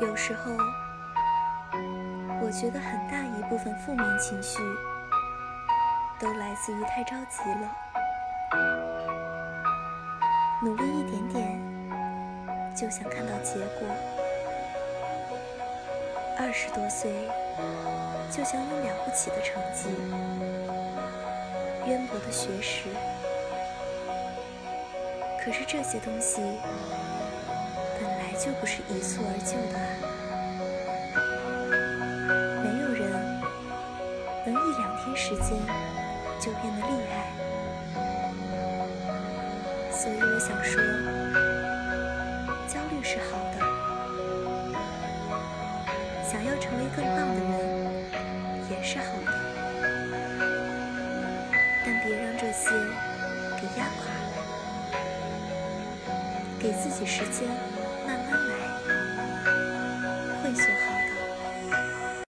有时候，我觉得很大一部分负面情绪都来自于太着急了。努力一点点，就想看到结果；二十多岁，就想有了不起的成绩、渊博的学识。可是这些东西就不是一蹴而就的啊！没有人能一两天时间就变得厉害，所以我想说，焦虑是好的，想要成为更棒的人也是好的，但别让这些给压垮了。给自己时间，慢慢来，会做好。